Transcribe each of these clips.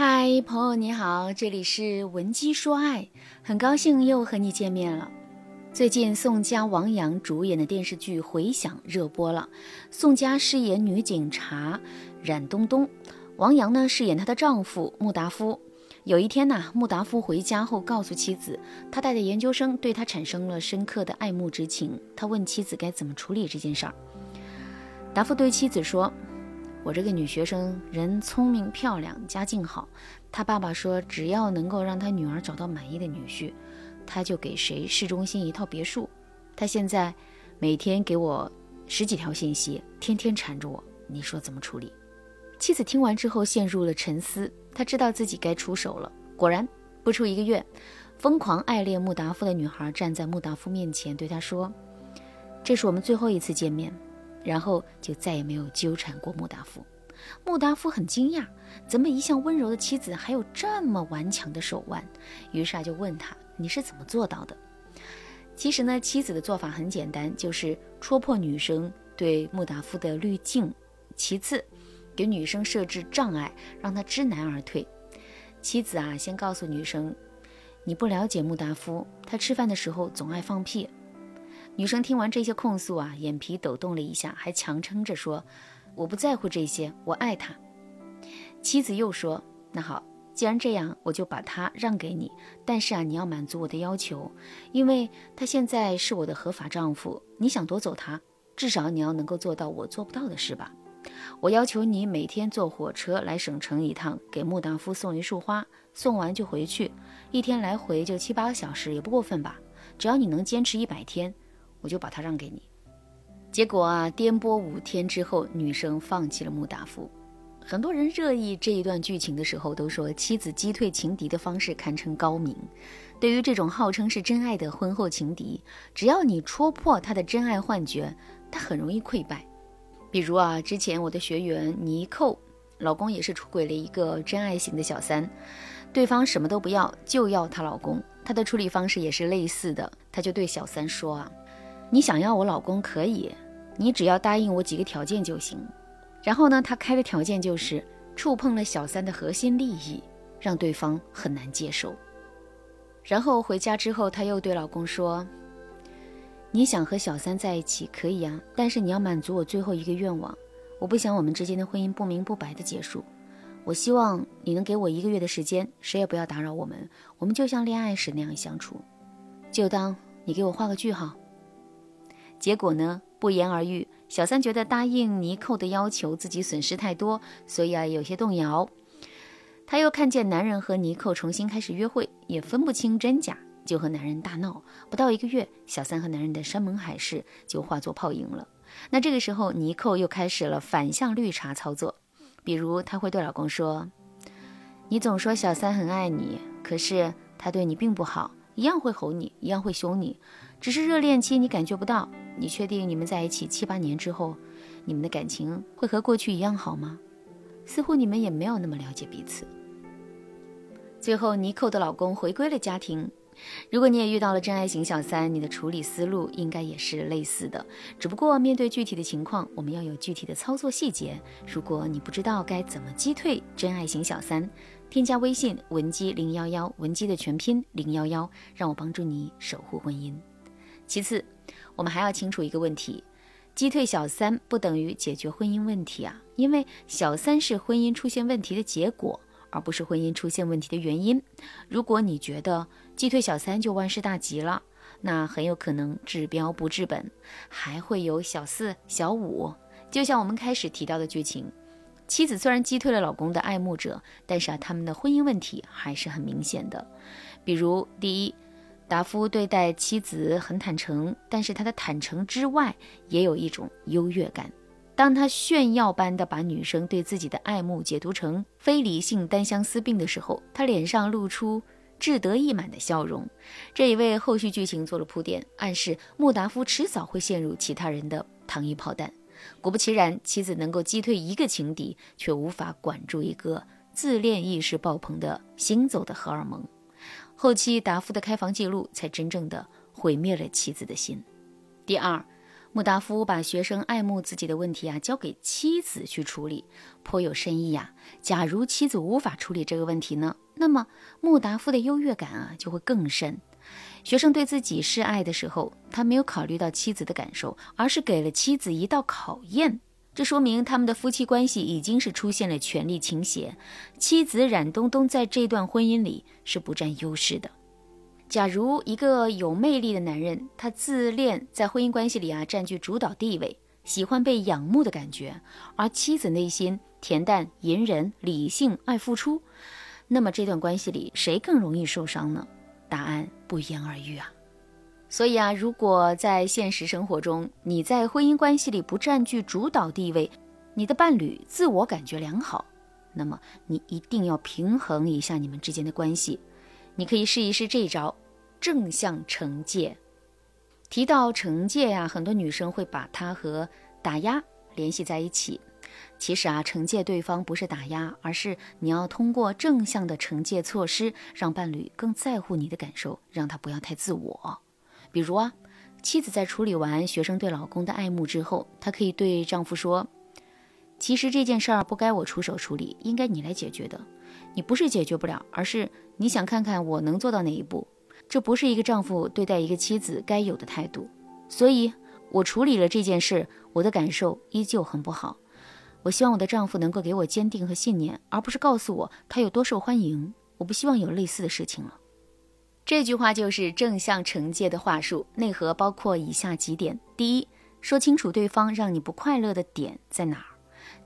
嗨，朋友你好，这里是文姬说爱，很高兴又和你见面了。最近宋佳、王阳主演的电视剧《回响》热播了，宋佳饰演女警察冉冬冬，王阳呢饰演她的丈夫穆达夫。有一天呐，穆达夫回家后告诉妻子，他带的研究生对他产生了深刻的爱慕之情。他问妻子该怎么处理这件事儿。达夫对妻子说。我这个女学生人聪明漂亮，家境好。她爸爸说，只要能够让他女儿找到满意的女婿，他就给谁市中心一套别墅。他现在每天给我十几条信息，天天缠着我。你说怎么处理？妻子听完之后陷入了沉思。她知道自己该出手了。果然，不出一个月，疯狂爱恋穆达夫的女孩站在穆达夫面前，对他说：“这是我们最后一次见面。”然后就再也没有纠缠过穆达夫。穆达夫很惊讶，怎么一向温柔的妻子还有这么顽强的手腕？于是啊，就问他：“你是怎么做到的？”其实呢，妻子的做法很简单，就是戳破女生对穆达夫的滤镜，其次给女生设置障碍，让她知难而退。妻子啊，先告诉女生：“你不了解穆达夫，他吃饭的时候总爱放屁。”女生听完这些控诉啊，眼皮抖动了一下，还强撑着说：“我不在乎这些，我爱他。”妻子又说：“那好，既然这样，我就把他让给你。但是啊，你要满足我的要求，因为他现在是我的合法丈夫。你想夺走他，至少你要能够做到我做不到的事吧？我要求你每天坐火车来省城一趟，给穆达夫送一束花，送完就回去，一天来回就七八个小时，也不过分吧？只要你能坚持一百天。”我就把他让给你。结果啊，颠簸五天之后，女生放弃了穆达夫。很多人热议这一段剧情的时候，都说妻子击退情敌的方式堪称高明。对于这种号称是真爱的婚后情敌，只要你戳破他的真爱幻觉，他很容易溃败。比如啊，之前我的学员尼寇，老公也是出轨了一个真爱型的小三，对方什么都不要，就要她老公。她的处理方式也是类似的，她就对小三说啊。你想要我老公可以，你只要答应我几个条件就行。然后呢，他开的条件就是触碰了小三的核心利益，让对方很难接受。然后回家之后，他又对老公说：“你想和小三在一起可以啊，但是你要满足我最后一个愿望。我不想我们之间的婚姻不明不白的结束。我希望你能给我一个月的时间，谁也不要打扰我们，我们就像恋爱时那样相处，就当你给我画个句号。”结果呢，不言而喻。小三觉得答应尼寇的要求，自己损失太多，所以啊，有些动摇。他又看见男人和尼寇重新开始约会，也分不清真假，就和男人大闹。不到一个月，小三和男人的山盟海誓就化作泡影了。那这个时候，尼寇又开始了反向绿茶操作，比如他会对老公说：“你总说小三很爱你，可是他对你并不好，一样会吼你，一样会凶你，只是热恋期你感觉不到。”你确定你们在一起七八年之后，你们的感情会和过去一样好吗？似乎你们也没有那么了解彼此。最后，尼寇的老公回归了家庭。如果你也遇到了真爱型小三，你的处理思路应该也是类似的。只不过面对具体的情况，我们要有具体的操作细节。如果你不知道该怎么击退真爱型小三，添加微信文姬零幺幺，文姬的全拼零幺幺，让我帮助你守护婚姻。其次。我们还要清楚一个问题：击退小三不等于解决婚姻问题啊！因为小三是婚姻出现问题的结果，而不是婚姻出现问题的原因。如果你觉得击退小三就万事大吉了，那很有可能治标不治本，还会有小四、小五。就像我们开始提到的剧情，妻子虽然击退了老公的爱慕者，但是啊，他们的婚姻问题还是很明显的。比如第一。达夫对待妻子很坦诚，但是他的坦诚之外也有一种优越感。当他炫耀般的把女生对自己的爱慕解读成非理性单相思病的时候，他脸上露出志得意满的笑容，这也为后续剧情做了铺垫，暗示穆达夫迟早会陷入其他人的糖衣炮弹。果不其然，妻子能够击退一个情敌，却无法管住一个自恋意识爆棚的行走的荷尔蒙。后期达夫的开房记录才真正的毁灭了妻子的心。第二，穆达夫把学生爱慕自己的问题啊交给妻子去处理，颇有深意呀。假如妻子无法处理这个问题呢，那么穆达夫的优越感啊就会更深。学生对自己示爱的时候，他没有考虑到妻子的感受，而是给了妻子一道考验。这说明他们的夫妻关系已经是出现了权力倾斜，妻子冉东东在这段婚姻里是不占优势的。假如一个有魅力的男人，他自恋，在婚姻关系里啊占据主导地位，喜欢被仰慕的感觉，而妻子内心恬淡、隐忍、理性、爱付出，那么这段关系里谁更容易受伤呢？答案不言而喻啊。所以啊，如果在现实生活中你在婚姻关系里不占据主导地位，你的伴侣自我感觉良好，那么你一定要平衡一下你们之间的关系。你可以试一试这招，正向惩戒。提到惩戒呀，很多女生会把它和打压联系在一起。其实啊，惩戒对方不是打压，而是你要通过正向的惩戒措施，让伴侣更在乎你的感受，让他不要太自我。比如啊，妻子在处理完学生对老公的爱慕之后，她可以对丈夫说：“其实这件事儿不该我出手处理，应该你来解决的。”你不是解决不了，而是你想看看我能做到哪一步。这不是一个丈夫对待一个妻子该有的态度。所以，我处理了这件事，我的感受依旧很不好。我希望我的丈夫能够给我坚定和信念，而不是告诉我他有多受欢迎。我不希望有类似的事情了。这句话就是正向惩戒的话术，内核包括以下几点：第一，说清楚对方让你不快乐的点在哪儿。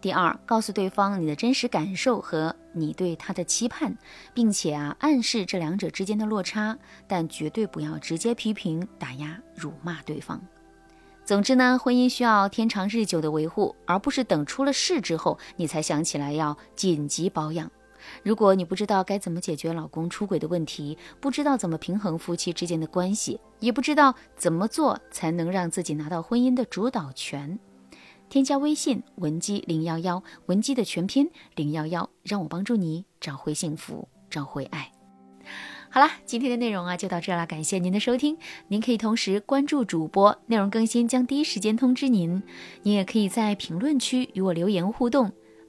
第二，告诉对方你的真实感受和你对他的期盼，并且啊，暗示这两者之间的落差，但绝对不要直接批评、打压、辱骂对方。总之呢，婚姻需要天长日久的维护，而不是等出了事之后你才想起来要紧急保养。如果你不知道该怎么解决老公出轨的问题，不知道怎么平衡夫妻之间的关系，也不知道怎么做才能让自己拿到婚姻的主导权。添加微信文姬零幺幺，文姬的全拼零幺幺，让我帮助你找回幸福，找回爱。好了，今天的内容啊就到这了，感谢您的收听。您可以同时关注主播，内容更新将第一时间通知您。您也可以在评论区与我留言互动，